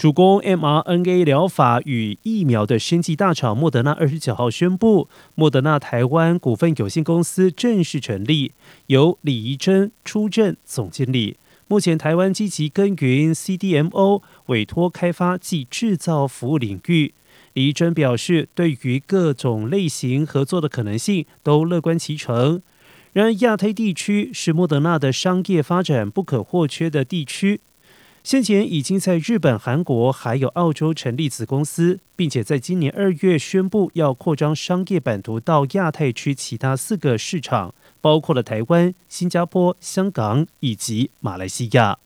主攻 mRNA 疗法与疫苗的生技大厂莫德纳二十九号宣布，莫德纳台湾股份有限公司正式成立，由李怡珍出任总经理。目前台湾积极耕耘 CDMO 委托开发及制造服务领域。李怡珍表示，对于各种类型合作的可能性都乐观其成。然而，亚太地区是莫德纳的商业发展不可或缺的地区。先前已经在日本、韩国还有澳洲成立子公司，并且在今年二月宣布要扩张商业版图到亚太区其他四个市场，包括了台湾、新加坡、香港以及马来西亚。